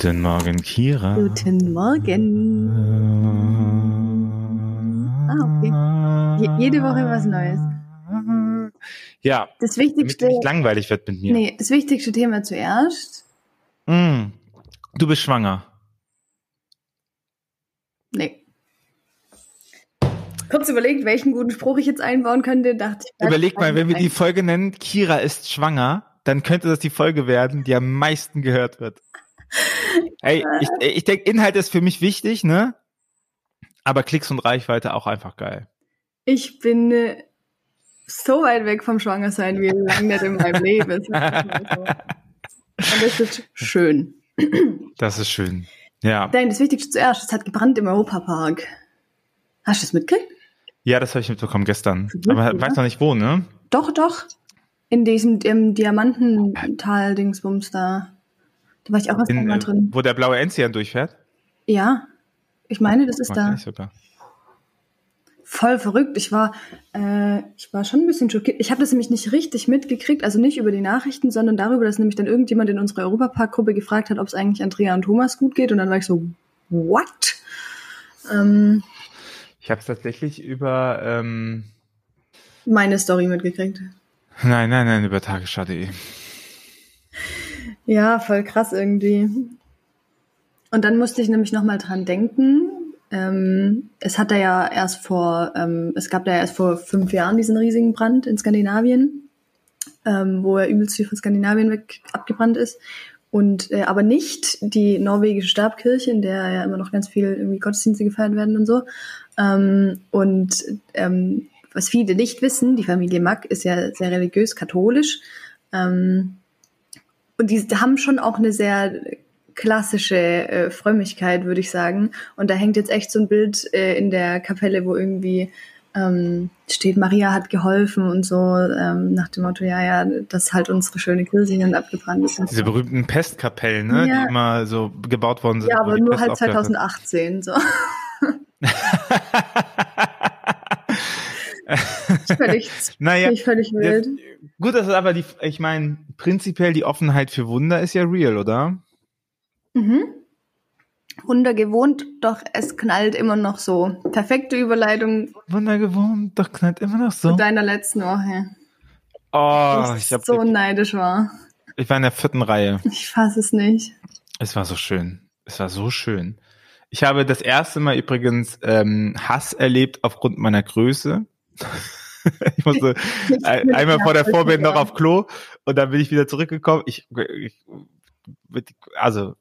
Guten Morgen, Kira. Guten Morgen. Ah, okay. Je jede Woche was Neues. Ja. Das wichtigste. Damit nicht langweilig wird mit mir. Nee, das wichtigste Thema zuerst. Mm, du bist schwanger. Nee. Kurz überlegt, welchen guten Spruch ich jetzt einbauen könnte, dachte ich. Überleg mal, wenn wir die Folge nennen, Kira ist schwanger, dann könnte das die Folge werden, die am meisten gehört wird. Ey, ich, ich denke, Inhalt ist für mich wichtig, ne? Aber Klicks und Reichweite auch einfach geil. Ich bin äh, so weit weg vom Schwangersein wie lange nicht in meinem Leben. Und das ist schön. Das ist schön. Ja. Nein, das Wichtigste zuerst, es hat gebrannt im Europapark. Hast du das mitgekriegt? Ja, das habe ich mitbekommen gestern. Aber weiß noch nicht wo, ne? Doch, doch. In diesem im Diamantental-Dingsbums da. Da war ich auch erst In, mal äh, drin. Wo der blaue Enzian durchfährt? Ja. Ich meine, das ist da. sogar. Voll verrückt. Ich war, äh, ich war schon ein bisschen schockiert. Ich habe das nämlich nicht richtig mitgekriegt, also nicht über die Nachrichten, sondern darüber, dass nämlich dann irgendjemand in unserer Europapark-Gruppe gefragt hat, ob es eigentlich Andrea und Thomas gut geht. Und dann war ich so, what? Ähm, Ich habe es tatsächlich über, ähm, meine Story mitgekriegt. nein, nein, nein, über tagesschau.de. Ja, voll krass irgendwie. Und dann musste ich nämlich nochmal dran denken. Ähm, es hat da ja erst vor, ähm, es gab da ja erst vor fünf Jahren diesen riesigen Brand in Skandinavien, ähm, wo er übelst viel von Skandinavien weg abgebrannt ist. Und äh, aber nicht die norwegische Stabkirche, in der ja immer noch ganz viel irgendwie Gottesdienste gefeiert werden und so. Ähm, und ähm, was viele nicht wissen, die Familie Mack ist ja sehr religiös katholisch. Ähm, und die haben schon auch eine sehr klassische äh, Frömmigkeit, würde ich sagen. Und da hängt jetzt echt so ein Bild äh, in der Kapelle, wo irgendwie ähm, steht, Maria hat geholfen und so, ähm, nach dem Motto, ja, ja, dass halt unsere schöne Kirche dann abgebrannt ist. Diese berühmten Pestkapellen, ne? Ja. Die immer so gebaut worden sind. Ja, aber nur Pest halt aufgehört hat. 2018, so. völlig, naja, völlig, völlig wild. das, gut, das ist aber die, ich meine, prinzipiell die Offenheit für Wunder ist ja real, oder? Mhm. Wunder gewohnt, doch es knallt immer noch so. Perfekte Überleitung Wunder gewohnt, doch knallt immer noch so. zu deiner letzten Woche. Oh, ich ich, hab, so neidisch war. ich war in der vierten Reihe. Ich fasse es nicht. Es war so schön. Es war so schön. Ich habe das erste Mal übrigens ähm, Hass erlebt aufgrund meiner Größe. ich musste ein, einmal vor der Vorband noch auf Klo und dann bin ich wieder zurückgekommen. Ich, ich also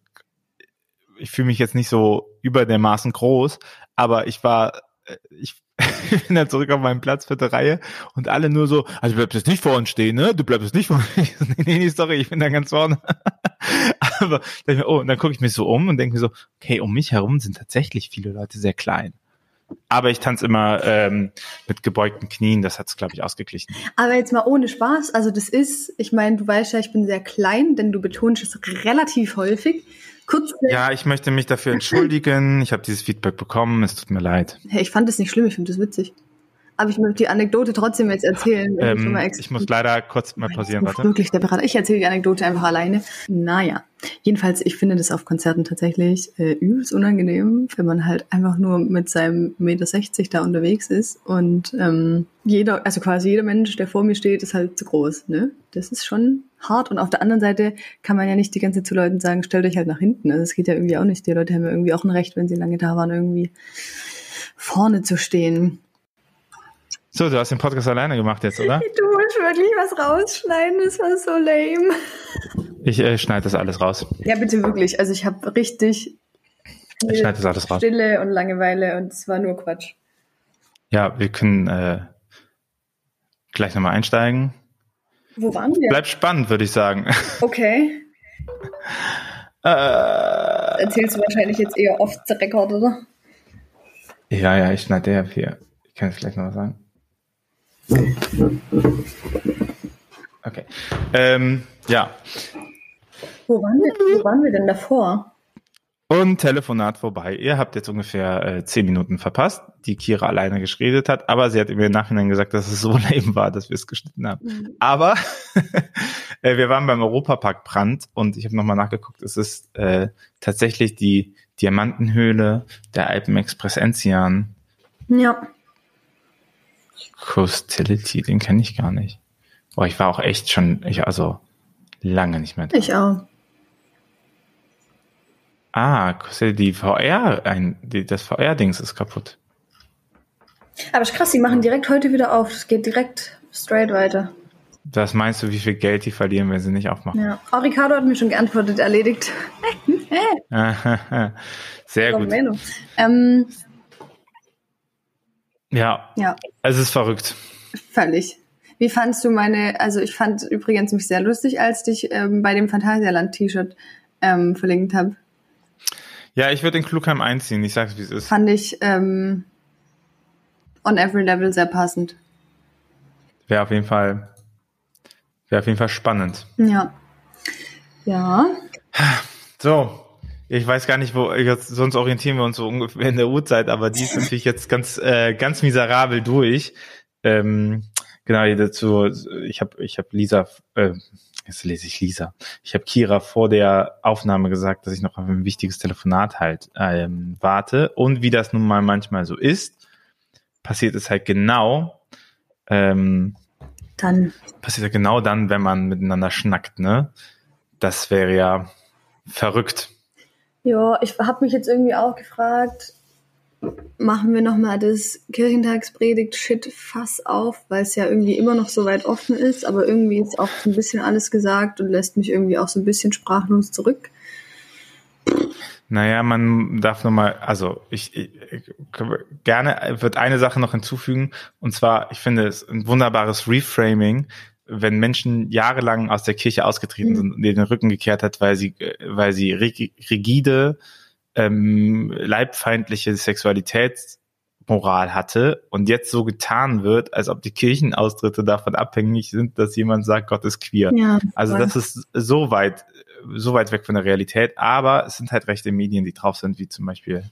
ich fühle mich jetzt nicht so über der Maßen groß, aber ich war, äh, ich bin dann zurück auf meinen Platz, vierte Reihe und alle nur so, also du bleibst jetzt nicht vor uns stehen, ne? Du bleibst jetzt nicht vor uns stehen. nee, nee, nee, sorry, ich bin da ganz vorne. aber dann, oh, und dann gucke ich mich so um und denke mir so, okay, um mich herum sind tatsächlich viele Leute sehr klein. Aber ich tanze immer ähm, mit gebeugten Knien, das hat's glaube ich, ausgeglichen. Aber jetzt mal ohne Spaß, also das ist, ich meine, du weißt ja, ich bin sehr klein, denn du betonst es relativ häufig. Kurz, Ja, ich möchte mich dafür entschuldigen. Ich habe dieses Feedback bekommen, es tut mir leid. hey, ich fand es nicht schlimm, ich finde es witzig. Aber ich möchte die Anekdote trotzdem jetzt erzählen. Ähm, extra- ich muss leider kurz mal pausieren, Ich warte. Wirklich der Berater. Ich erzähle die Anekdote einfach alleine. Naja, jedenfalls, ich finde das auf Konzerten tatsächlich äh, übelst unangenehm, wenn man halt einfach nur mit seinem Meter 60 da unterwegs ist und ähm, jeder, also quasi jeder Mensch, der vor mir steht, ist halt zu groß. Ne? Das ist schon hart. Und auf der anderen Seite kann man ja nicht die ganze Zeit zu Leuten sagen, stellt euch halt nach hinten. Also das geht ja irgendwie auch nicht. Die Leute haben ja irgendwie auch ein Recht, wenn sie lange da waren, irgendwie vorne zu stehen. So, du hast den Podcast alleine gemacht jetzt, oder? Du musst wirklich was rausschneiden, das war so lame. Ich äh, schneide das alles raus. Ja, bitte wirklich. Also ich habe richtig Ich schneide das alles raus. Stille und Langeweile und es war nur Quatsch. Ja, wir können äh, gleich nochmal einsteigen. Wo waren wir? Bleibt spannend, würde ich sagen. Okay. äh, Erzählst du wahrscheinlich jetzt eher off the record, oder? ja, ja, ich schneide ja hier. Ich kann es gleich noch was sagen. Okay. Ähm, ja, Wo waren wir, wo waren wir denn davor? Und Telefonat vorbei. Ihr habt jetzt ungefähr äh, zehn Minuten verpasst, die Kira alleine geschredet hat, aber sie hat mir im Nachhinein gesagt, dass es so lame war, dass wir es geschnitten haben. Mhm. Aber äh, wir waren beim Europapark Brand und ich habe nochmal nachgeguckt, es ist äh, tatsächlich die Diamantenhöhle der Alpenexpress Enzian. Ja. Coastility, den kenne ich gar nicht. Boah, ich war auch echt schon, ich also lange nicht mehr da. Ich auch. Ah, die VR, ein, die, das VR-Dings ist kaputt. Aber ist krass, die machen direkt heute wieder auf. Es geht direkt straight weiter. Was meinst du, wie viel Geld die verlieren, wenn sie nicht aufmachen? Ja. Oh, Ricardo hat mir schon geantwortet, erledigt. Sehr gut. Ähm, ja. ja. Es ist verrückt. Völlig. Wie fandst du meine, also ich fand übrigens mich sehr lustig, als ich ähm, bei dem Phantasialand-T-Shirt ähm, verlinkt habe. Ja, ich würde in Klugheim einziehen, ich sag's wie es ist. Fand ich ähm, on every level sehr passend. Wäre auf jeden Fall, wäre auf jeden Fall spannend. Ja. Ja. So, ich weiß gar nicht, wo sonst orientieren wir uns so ungefähr in der Uhrzeit, aber die ist natürlich jetzt ganz, äh, ganz miserabel durch. Ähm, genau, dazu, ich habe ich hab Lisa, äh, jetzt lese ich Lisa. Ich habe Kira vor der Aufnahme gesagt, dass ich noch auf ein wichtiges Telefonat halt ähm, warte. Und wie das nun mal manchmal so ist, passiert es halt genau. Ähm, dann. Passiert ja genau dann, wenn man miteinander schnackt, ne? Das wäre ja verrückt. Ja, ich habe mich jetzt irgendwie auch gefragt, machen wir nochmal das Kirchentagspredigt-Shit-Fass auf, weil es ja irgendwie immer noch so weit offen ist, aber irgendwie ist auch so ein bisschen alles gesagt und lässt mich irgendwie auch so ein bisschen sprachlos zurück. Naja, man darf nochmal, also ich, ich gerne wird eine Sache noch hinzufügen, und zwar, ich finde es ein wunderbares Reframing, wenn Menschen jahrelang aus der Kirche ausgetreten mhm. sind und den Rücken gekehrt hat, weil sie, weil sie rigide ähm, leibfeindliche Sexualitätsmoral hatte und jetzt so getan wird, als ob die Kirchenaustritte davon abhängig sind, dass jemand sagt, Gott ist queer. Ja, also das ist so weit, so weit weg von der Realität, aber es sind halt rechte Medien, die drauf sind, wie zum Beispiel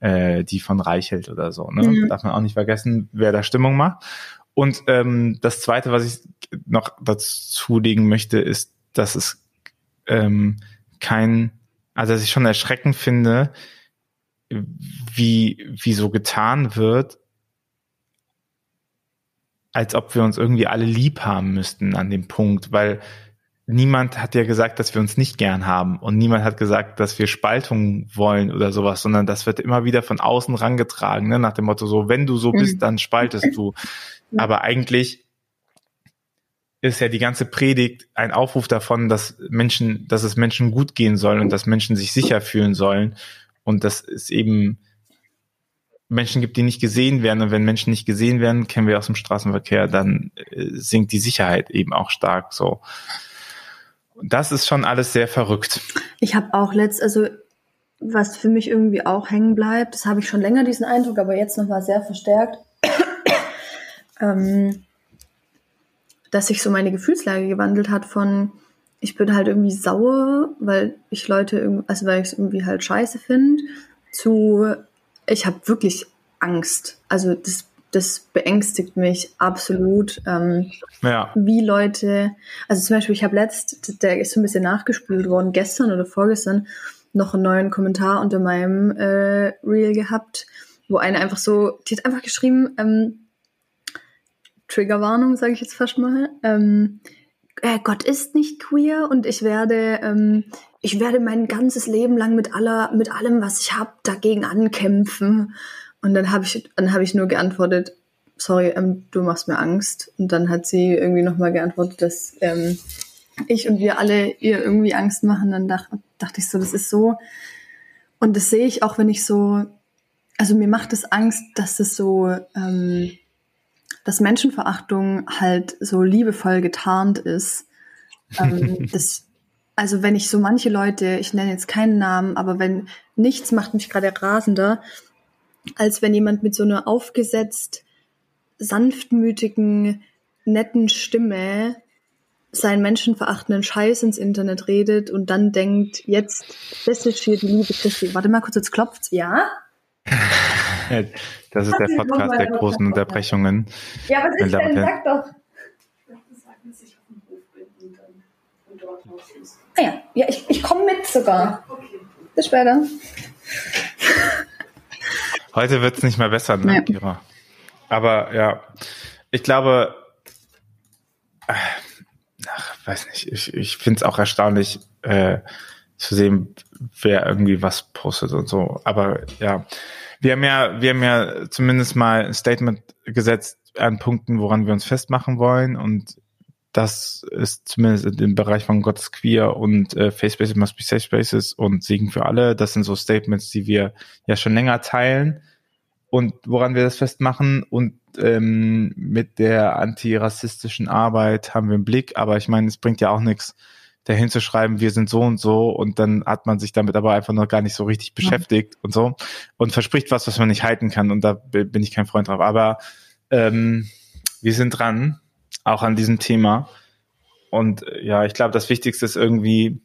äh, die von Reichelt oder so. Ne? Mhm. Darf man auch nicht vergessen, wer da Stimmung macht. Und ähm, das Zweite, was ich noch dazu legen möchte, ist, dass es ähm, kein also dass ich schon erschreckend finde, wie, wie so getan wird, als ob wir uns irgendwie alle lieb haben müssten an dem Punkt, weil niemand hat ja gesagt, dass wir uns nicht gern haben und niemand hat gesagt, dass wir Spaltung wollen oder sowas, sondern das wird immer wieder von außen rangetragen, ne? nach dem Motto so, wenn du so bist, mhm. dann spaltest du. Aber eigentlich ist ja die ganze Predigt ein Aufruf davon, dass Menschen, dass es Menschen gut gehen soll und dass Menschen sich sicher fühlen sollen und dass es eben Menschen gibt, die nicht gesehen werden und wenn Menschen nicht gesehen werden, kennen wir aus dem Straßenverkehr, dann äh, sinkt die Sicherheit eben auch stark so. Und das ist schon alles sehr verrückt. Ich habe auch letzt, also was für mich irgendwie auch hängen bleibt, das habe ich schon länger diesen Eindruck, aber jetzt nochmal sehr verstärkt. ähm, dass sich so meine Gefühlslage gewandelt hat von, ich bin halt irgendwie sauer, weil ich Leute, also weil ich es irgendwie halt scheiße finde, zu, ich habe wirklich Angst. Also das, das beängstigt mich absolut, ähm, ja. wie Leute, also zum Beispiel, ich habe letzt, der ist so ein bisschen nachgespült worden, gestern oder vorgestern, noch einen neuen Kommentar unter meinem äh, Reel gehabt, wo eine einfach so, die hat einfach geschrieben, ähm, Triggerwarnung, sage ich jetzt fast mal. Ähm, äh, Gott ist nicht queer und ich werde, ähm, ich werde mein ganzes Leben lang mit aller, mit allem, was ich habe, dagegen ankämpfen. Und dann habe ich, dann habe ich nur geantwortet, sorry, ähm, du machst mir Angst. Und dann hat sie irgendwie nochmal geantwortet, dass ähm, ich und wir alle ihr irgendwie Angst machen. Dann dachte, dachte ich so, das ist so. Und das sehe ich auch, wenn ich so, also mir macht es Angst, dass das so ähm, dass Menschenverachtung halt so liebevoll getarnt ist. Ähm, das, also wenn ich so manche Leute, ich nenne jetzt keinen Namen, aber wenn nichts macht mich gerade rasender, als wenn jemand mit so einer aufgesetzt sanftmütigen, netten Stimme seinen menschenverachtenden Scheiß ins Internet redet und dann denkt, jetzt, das ist hier die Liebe Christi. Warte mal kurz, jetzt klopft's. Ja? das ist der Podcast der großen Unterbrechungen. Ja, was ist denn? Sag doch. Ah ja, ja ich, ich komme mit sogar. Bis später. Heute wird es nicht mehr besser, ne, Kira? Aber ja, ich glaube, ach, weiß nicht, ich, ich finde es auch erstaunlich äh, zu sehen, wer irgendwie was postet und so. Aber ja, wir haben ja, wir haben ja zumindest mal ein Statement gesetzt an Punkten, woran wir uns festmachen wollen. Und das ist zumindest im Bereich von Gottes Queer und äh, Face Spaces must be safe spaces und Segen für alle. Das sind so Statements, die wir ja schon länger teilen und woran wir das festmachen. Und ähm, mit der antirassistischen Arbeit haben wir einen Blick. Aber ich meine, es bringt ja auch nichts, dahin zu schreiben, wir sind so und so und dann hat man sich damit aber einfach noch gar nicht so richtig beschäftigt ja. und so und verspricht was, was man nicht halten kann und da bin ich kein Freund drauf. Aber ähm, wir sind dran auch an diesem Thema. Und äh, ja, ich glaube, das Wichtigste ist irgendwie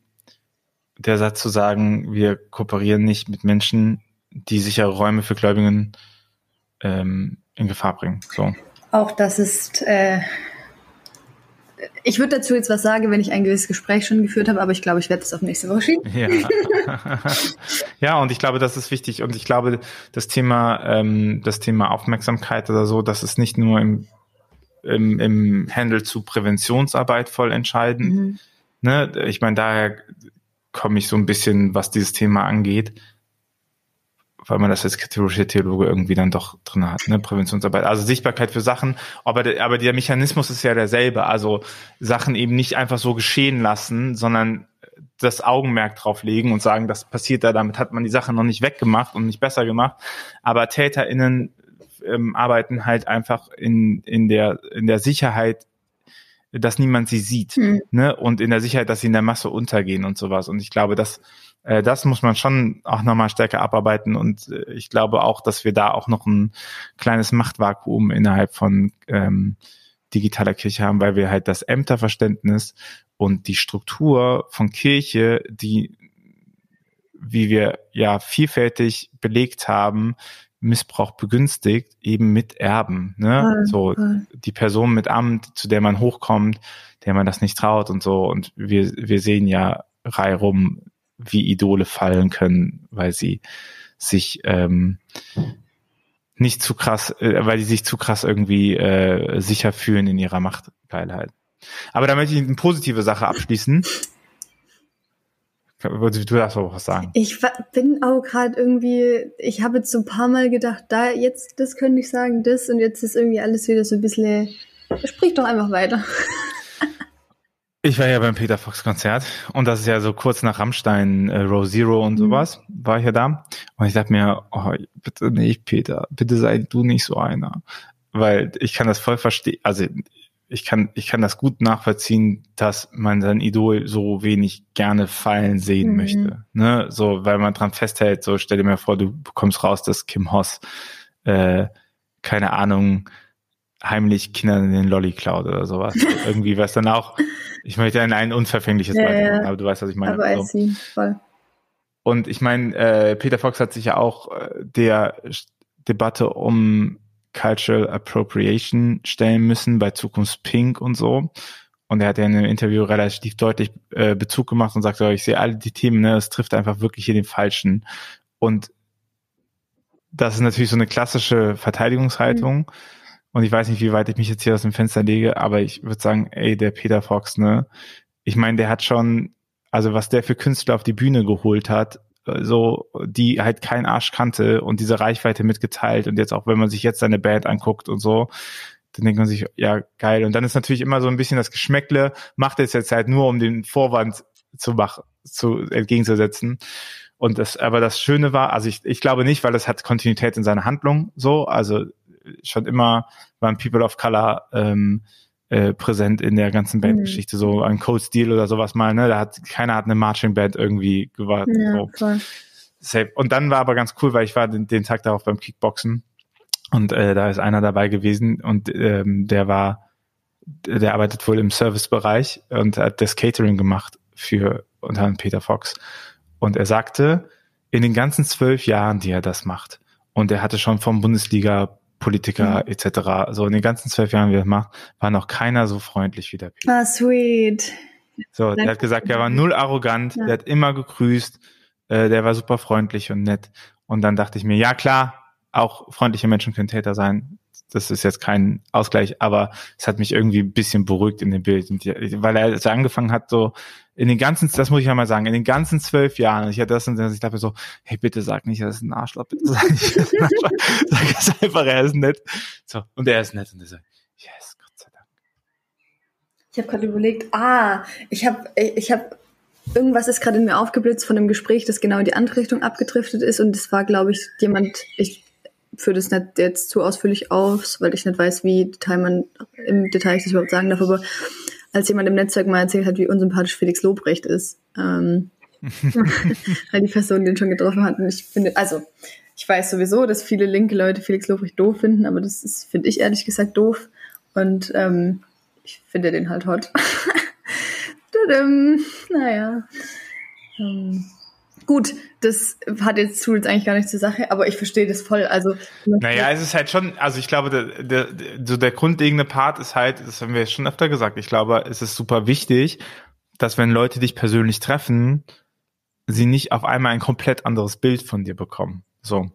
der Satz zu sagen, wir kooperieren nicht mit Menschen, die sichere Räume für Gläubigen ähm, in Gefahr bringen. So. Auch das ist, äh, ich würde dazu jetzt was sagen, wenn ich ein gewisses Gespräch schon geführt habe, aber ich glaube, ich werde es auf nächste Woche schieben. Ja. ja, und ich glaube, das ist wichtig. Und ich glaube, das Thema, ähm, das Thema Aufmerksamkeit oder so, das ist nicht nur im im, im Handle zu Präventionsarbeit voll entscheidend. Mhm. Ne? Ich meine, daher komme ich so ein bisschen, was dieses Thema angeht, weil man das als katholische Theologe irgendwie dann doch drin hat, ne? Präventionsarbeit. Also Sichtbarkeit für Sachen, aber, der, aber der Mechanismus ist ja derselbe. Also Sachen eben nicht einfach so geschehen lassen, sondern das Augenmerk drauf legen und sagen, das passiert da, damit hat man die Sache noch nicht weggemacht und nicht besser gemacht. Aber TäterInnen ähm, arbeiten halt einfach in, in, der, in der Sicherheit, dass niemand sie sieht. Mhm. Ne? Und in der Sicherheit, dass sie in der Masse untergehen und sowas. Und ich glaube, dass äh, das muss man schon auch nochmal stärker abarbeiten. Und äh, ich glaube auch, dass wir da auch noch ein kleines Machtvakuum innerhalb von ähm, digitaler Kirche haben, weil wir halt das Ämterverständnis und die Struktur von Kirche, die wie wir ja vielfältig belegt haben, Missbrauch begünstigt, eben mit Erben. Ne? So die Person mit Amt, zu der man hochkommt, der man das nicht traut und so. Und wir, wir sehen ja reihum, wie Idole fallen können, weil sie sich ähm, nicht zu krass, äh, weil die sich zu krass irgendwie äh, sicher fühlen in ihrer Machtgeilheit. Aber da möchte ich eine positive Sache abschließen. Du darfst auch was sagen. Ich bin auch gerade irgendwie, ich habe jetzt so ein paar Mal gedacht, da jetzt, das könnte ich sagen, das und jetzt ist irgendwie alles wieder so ein bisschen, sprich doch einfach weiter. Ich war ja beim Peter Fox Konzert und das ist ja so kurz nach Rammstein, äh, Row Zero und mhm. sowas, war ich ja da. Und ich dachte mir, oh, bitte nicht, Peter, bitte sei du nicht so einer. Weil ich kann das voll verstehen, also ich kann, ich kann das gut nachvollziehen, dass man sein Idol so wenig gerne fallen sehen mhm. möchte. Ne? So, weil man dran festhält, so stell dir mal vor, du bekommst raus, dass Kim Hoss, äh, keine Ahnung, heimlich Kindern in den Lolly klaut oder sowas. Irgendwie was dann auch, ich möchte ein, ein unverfängliches ja, Beispiel machen, aber du weißt, was ich meine. Aber so. I voll. Und ich meine, äh, Peter Fox hat sich ja auch äh, der Debatte um Cultural Appropriation stellen müssen bei Zukunft Pink und so. Und er hat ja in einem Interview relativ deutlich äh, Bezug gemacht und sagt, oh, ich sehe alle die Themen, ne, es trifft einfach wirklich hier den Falschen. Und das ist natürlich so eine klassische Verteidigungshaltung. Mhm. Und ich weiß nicht, wie weit ich mich jetzt hier aus dem Fenster lege, aber ich würde sagen, ey, der Peter Fox, ne? Ich meine, der hat schon, also was der für Künstler auf die Bühne geholt hat, so, die halt kein Arsch kannte und diese Reichweite mitgeteilt und jetzt auch, wenn man sich jetzt seine Band anguckt und so, dann denkt man sich, ja, geil. Und dann ist natürlich immer so ein bisschen das Geschmäckle, macht es jetzt halt nur, um den Vorwand zu machen, zu entgegenzusetzen. Und das, aber das Schöne war, also ich, ich glaube nicht, weil es hat Kontinuität in seiner Handlung so, also schon immer waren People of Color ähm, äh, präsent in der ganzen Bandgeschichte, mhm. so ein Code Steel oder sowas mal, ne? Da hat keiner hat eine Marching Band irgendwie gewartet. Ja, so. Safe. Und dann war aber ganz cool, weil ich war den, den Tag darauf beim Kickboxen und äh, da ist einer dabei gewesen und ähm, der war der arbeitet wohl im Servicebereich und hat das Catering gemacht für unter anderem Peter Fox. Und er sagte, in den ganzen zwölf Jahren, die er das macht, und er hatte schon vom Bundesliga Politiker mhm. etc. So in den ganzen zwölf Jahren, wie er macht, war noch keiner so freundlich wie der Peter. Ah, sweet. So, der hat gesagt, er war null arrogant, ja. der hat immer gegrüßt, äh, der war super freundlich und nett. Und dann dachte ich mir, ja klar, auch freundliche Menschen können Täter sein. Das ist jetzt kein Ausgleich, aber es hat mich irgendwie ein bisschen beruhigt in dem Bild, weil er er angefangen hat, so in den ganzen, das muss ich ja mal sagen, in den ganzen zwölf Jahren, ich hatte das und ich dachte so, hey, bitte sag nicht, er ist ein Arschloch, bitte sag nicht, er ist ein Arschloch. sag es einfach, er ist nett. So, und er ist nett und er sagt, yes, Gott sei Dank. Ich habe gerade überlegt, ah, ich habe, ich habe irgendwas ist gerade in mir aufgeblitzt von einem Gespräch, das genau in die andere Richtung abgedriftet ist und es war, glaube ich, jemand, ich führe das nicht jetzt zu ausführlich aus, weil ich nicht weiß, wie Detail man im Detail ich das überhaupt sagen darf, aber als jemand im Netzwerk mal erzählt hat, wie unsympathisch Felix Lobrecht ist, ähm, weil die Person den schon getroffen hat und ich finde, also ich weiß sowieso, dass viele linke Leute Felix Lobrecht doof finden, aber das ist, finde ich ehrlich gesagt doof und ähm, ich finde den halt hot. naja. Ähm, gut, das hat jetzt tut eigentlich gar nicht zur Sache, aber ich verstehe das voll. Also naja, es ist halt schon, also ich glaube, der, der, so der grundlegende Part ist halt, das haben wir schon öfter gesagt, ich glaube, es ist super wichtig, dass wenn Leute dich persönlich treffen, sie nicht auf einmal ein komplett anderes Bild von dir bekommen. So.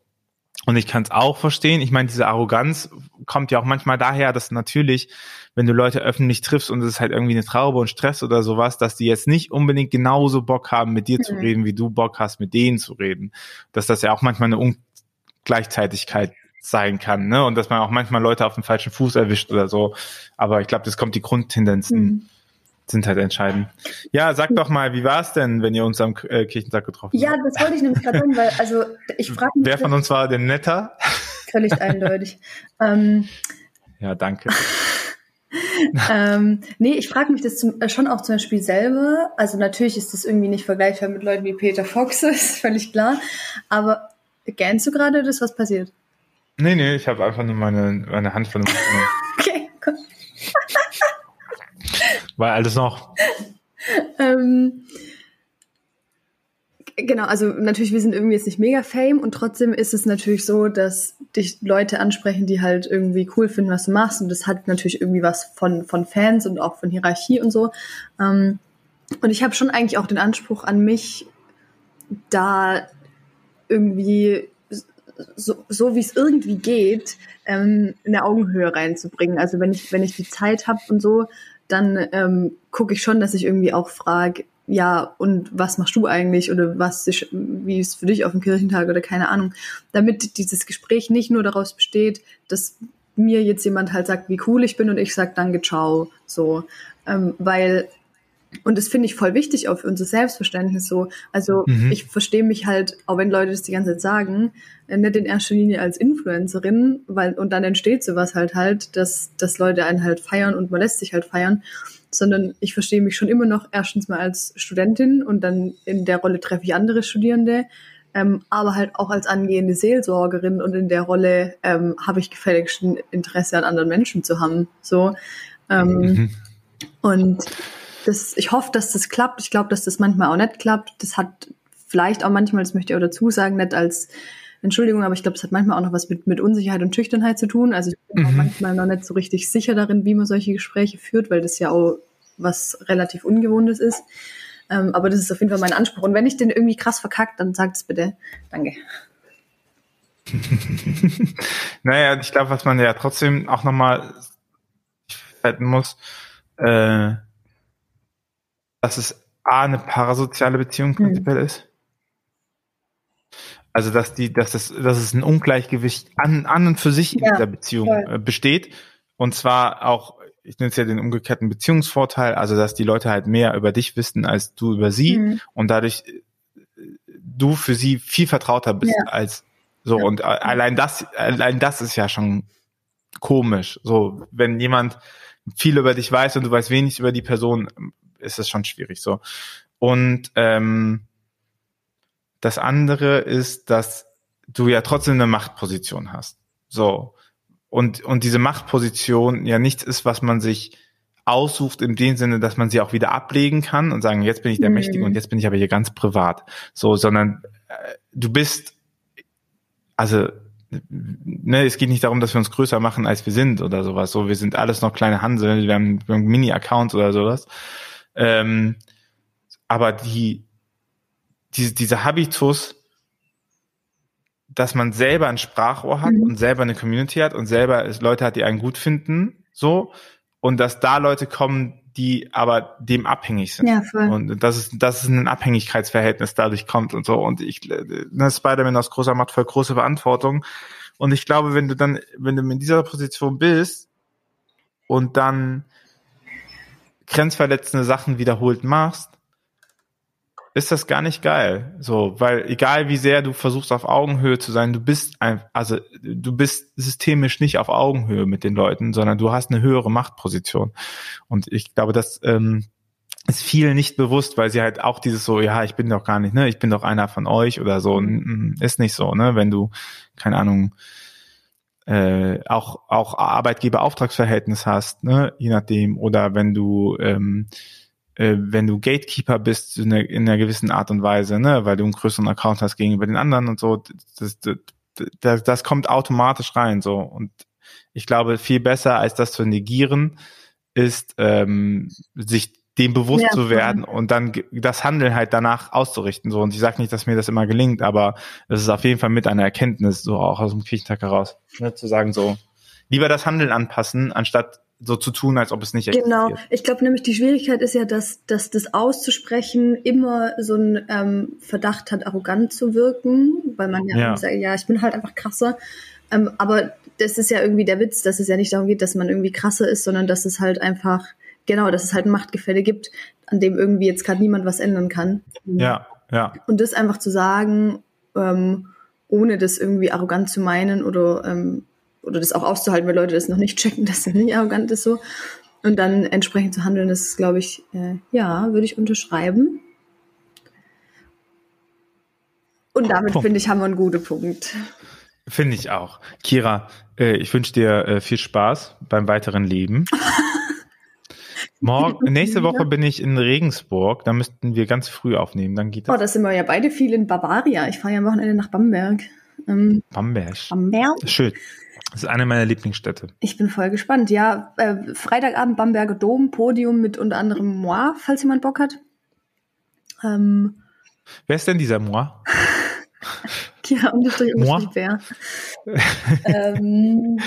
Und ich kann es auch verstehen. Ich meine, diese Arroganz kommt ja auch manchmal daher, dass natürlich, wenn du Leute öffentlich triffst und es ist halt irgendwie eine Traube und Stress oder sowas, dass die jetzt nicht unbedingt genauso Bock haben, mit dir mhm. zu reden, wie du Bock hast, mit denen zu reden. Dass das ja auch manchmal eine Ungleichzeitigkeit sein kann, ne? Und dass man auch manchmal Leute auf dem falschen Fuß erwischt oder so. Aber ich glaube, das kommt die Grundtendenzen. Mhm sind halt entscheidend. Ja, sag doch mal, wie war es denn, wenn ihr uns am äh, Kirchentag getroffen habt? Ja, das wollte ich nämlich gerade sagen, weil, also ich frage mich. Wer von uns war denn netter? Völlig eindeutig. ähm, ja, danke. ähm, nee, ich frage mich das zum, äh, schon auch zum Beispiel selber. Also natürlich ist das irgendwie nicht vergleichbar mit Leuten wie Peter Fox, ist völlig klar. Aber gähnst du gerade das, was passiert? Nee, nee, ich habe einfach nur meine, meine Hand von dem Okay, komm. War alles noch. ähm, genau, also natürlich, wir sind irgendwie jetzt nicht mega fame und trotzdem ist es natürlich so, dass dich Leute ansprechen, die halt irgendwie cool finden, was du machst und das hat natürlich irgendwie was von, von Fans und auch von Hierarchie und so. Ähm, und ich habe schon eigentlich auch den Anspruch an mich, da irgendwie so, so wie es irgendwie geht, ähm, eine Augenhöhe reinzubringen. Also wenn ich, wenn ich die Zeit habe und so, dann ähm, gucke ich schon, dass ich irgendwie auch frage, ja, und was machst du eigentlich? Oder was ist, wie ist für dich auf dem Kirchentag? Oder keine Ahnung, damit dieses Gespräch nicht nur daraus besteht, dass mir jetzt jemand halt sagt, wie cool ich bin und ich sag danke, ciao, so, ähm, weil und das finde ich voll wichtig auch für unser Selbstverständnis so. Also mhm. ich verstehe mich halt, auch wenn Leute das die ganze Zeit sagen, äh, nicht in erster Linie als Influencerin, weil, und dann entsteht sowas halt halt, dass, dass Leute einen halt feiern und man lässt sich halt feiern, sondern ich verstehe mich schon immer noch erstens mal als Studentin und dann in der Rolle treffe ich andere Studierende, ähm, aber halt auch als angehende Seelsorgerin und in der Rolle ähm, habe ich gefälligst ein Interesse an anderen Menschen zu haben. So. Ähm, mhm. Und das, ich hoffe, dass das klappt. Ich glaube, dass das manchmal auch nicht klappt. Das hat vielleicht auch manchmal, das möchte ich auch dazu sagen, nicht als Entschuldigung, aber ich glaube, es hat manchmal auch noch was mit, mit Unsicherheit und Schüchternheit zu tun. Also ich bin mhm. auch manchmal noch nicht so richtig sicher darin, wie man solche Gespräche führt, weil das ja auch was relativ Ungewohntes ist. Ähm, aber das ist auf jeden Fall mein Anspruch. Und wenn ich den irgendwie krass verkackt, dann sagt es bitte. Danke. naja, ich glaube, was man ja trotzdem auch nochmal halten muss, äh, dass es A, eine parasoziale Beziehung hm. prinzipiell mhm. ist. Also dass die, dass es, dass es ein Ungleichgewicht an, an und für sich in ja, dieser Beziehung voll. Äh, besteht. Und zwar auch, ich nenne es ja den umgekehrten Beziehungsvorteil, also dass die Leute halt mehr über dich wissen als du über sie mhm. und dadurch äh, du für sie viel vertrauter bist ja. als so. Ja. Und allein das, allein das ist ja schon komisch. So, wenn jemand viel über dich weiß und du weißt wenig über die Person, ist es schon schwierig so. Und ähm, das andere ist, dass du ja trotzdem eine Machtposition hast. So. Und, und diese Machtposition ja nichts ist, was man sich aussucht in dem Sinne, dass man sie auch wieder ablegen kann und sagen, jetzt bin ich der Mhm. Mächtige und jetzt bin ich aber hier ganz privat. So, sondern äh, du bist, also ne, es geht nicht darum, dass wir uns größer machen, als wir sind oder sowas. So, wir sind alles noch kleine Hansel, wir haben, wir haben Mini-Accounts oder sowas. Ähm, aber die, diese, dieser Habitus, dass man selber ein Sprachrohr hat Mhm. und selber eine Community hat und selber es Leute hat, die einen gut finden, so, und dass da Leute kommen, die aber dem abhängig sind. Ja, voll. Und das ist, das ist ein Abhängigkeitsverhältnis dadurch kommt und so. Und ich, ne, Spider-Man aus großer Macht voll große Verantwortung. Und ich glaube, wenn du dann, wenn du in dieser Position bist und dann grenzverletzende Sachen wiederholt machst, ist das gar nicht geil. So, weil egal wie sehr du versuchst auf Augenhöhe zu sein, du bist ein, also du bist systemisch nicht auf Augenhöhe mit den Leuten, sondern du hast eine höhere Machtposition. Und ich glaube, das ähm, ist vielen nicht bewusst, weil sie halt auch dieses so, ja, ich bin doch gar nicht, ne, ich bin doch einer von euch oder so, ist nicht so, ne, wenn du, keine Ahnung, äh, auch auch Arbeitgeber-Auftragsverhältnis hast, ne, je nachdem, oder wenn du ähm, äh, wenn du Gatekeeper bist in einer, in einer gewissen Art und Weise, ne, weil du einen größeren Account hast gegenüber den anderen und so, das, das, das, kommt automatisch rein, so und ich glaube, viel besser als das zu negieren, ist ähm, sich dem bewusst Ja, zu werden und dann das Handeln halt danach auszurichten. So und ich sage nicht, dass mir das immer gelingt, aber es ist auf jeden Fall mit einer Erkenntnis, so auch aus dem Kirchentag heraus, ne, zu sagen so lieber das Handeln anpassen, anstatt so zu tun, als ob es nicht Genau. existiert. Ich glaube nämlich, die Schwierigkeit ist ja, dass, dass das auszusprechen immer so ein ähm, Verdacht hat, arrogant zu wirken, weil man ja, Ja. sagt, ja, ich bin halt einfach krasser. Ähm, aber das ist ja irgendwie der Witz, dass es ja nicht darum geht, dass man irgendwie krasser ist, sondern dass es halt einfach, genau, dass es halt ein Machtgefälle gibt, an dem irgendwie jetzt gerade niemand was ändern kann. Ja, ja. Und das einfach zu sagen, ähm, ohne das irgendwie arrogant zu meinen oder, ähm, oder das auch auszuhalten, weil Leute das noch nicht checken, dass das nicht arrogant ist so. Und dann entsprechend zu handeln, das ist, glaube ich, äh, ja, würde ich unterschreiben. Und damit, finde ich, haben wir einen guten Punkt. Finde ich auch. Kira, äh, ich wünsche dir äh, viel Spaß beim weiteren Leben. Morgen, nächste Woche bin ich in Regensburg. Da müssten wir ganz früh aufnehmen. Dann geht Oh, das. da sind wir ja beide viel in Bavaria. Ich fahre ja am Wochenende nach Bamberg. Ähm, Bamberg. Bamberg? Schön. Das ist eine meiner Lieblingsstädte. Ich bin voll gespannt. Ja, äh, Freitagabend Bamberger Dom, Podium mit unter anderem Moi, falls jemand Bock hat. Ähm, Wer ist denn dieser Moi? Kira unterstrich Moi? unterstrich Bär. ähm,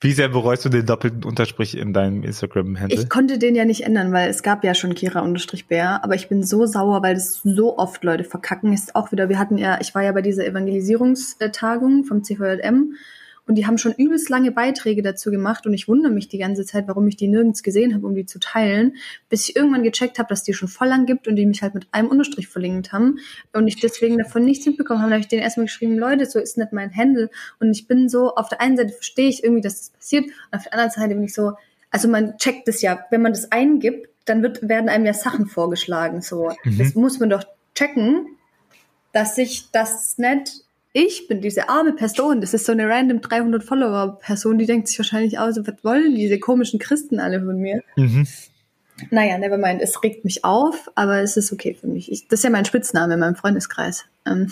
Wie sehr bereust du den doppelten Unterstrich in deinem Instagram-Handle? ich konnte den ja nicht ändern, weil es gab ja schon Kira unterstrich Bär, aber ich bin so sauer, weil das so oft Leute verkacken. Ist auch wieder, wir hatten ja, ich war ja bei dieser Evangelisierungstagung vom CVJM und die haben schon übelst lange Beiträge dazu gemacht und ich wundere mich die ganze Zeit, warum ich die nirgends gesehen habe, um die zu teilen, bis ich irgendwann gecheckt habe, dass die schon voll lang gibt und die mich halt mit einem Unterstrich verlinkt haben und ich deswegen davon nichts mitbekommen habe. Da habe ich denen erstmal geschrieben, Leute, so ist nicht mein Handle und ich bin so, auf der einen Seite verstehe ich irgendwie, dass das passiert und auf der anderen Seite bin ich so, also man checkt das ja, wenn man das eingibt, dann wird, werden einem ja Sachen vorgeschlagen, so. Mhm. Das muss man doch checken, dass ich das nicht ich bin diese arme Person, das ist so eine random 300 Follower Person, die denkt sich wahrscheinlich aus, was wollen diese komischen Christen alle von mir? Mhm. Naja, nevermind, es regt mich auf, aber es ist okay für mich. Ich, das ist ja mein Spitzname in meinem Freundeskreis. Ähm,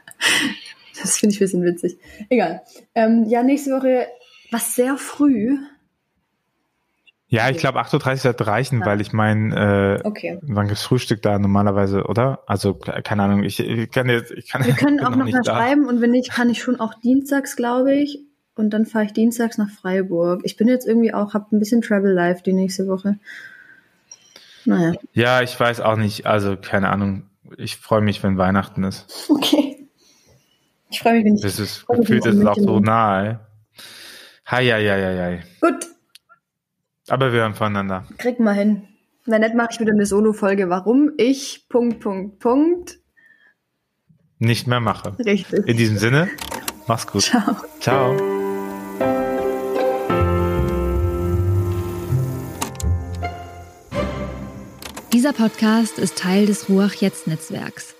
das finde ich ein bisschen witzig. Egal. Ähm, ja, nächste Woche, was sehr früh. Ja, ich glaube 8.30 Uhr wird reichen, Ja. weil ich meine, äh, Okay. wann gibt's Frühstück da normalerweise, oder? Also, ke- keine Ahnung, ich, ich kann jetzt, ich kann Wir können auch noch mal da. schreiben und wenn nicht, kann ich schon auch dienstags, glaube ich. Und dann fahre ich dienstags nach Freiburg. Ich bin jetzt irgendwie auch, habe ein bisschen Travel Life die nächste Woche. Naja. Ja, ich weiß auch nicht, also keine Ahnung. Ich freue mich, wenn Weihnachten ist. Okay. Ich freue mich, wenn ich. Das ist gefühlt ist es auch so nahe. Hi, hi, hi, hi, hi. Gut, Aber wir hören voneinander. krieg mal hin. Wenn nicht, mache ich wieder eine Solo-Folge. Warum ich, Punkt, Punkt, Punkt. Nicht mehr mache. Richtig. In diesem Sinne, mach's gut. Ciao. Ciao. Dieser Podcast ist Teil des Ruach Jetzt Netzwerks.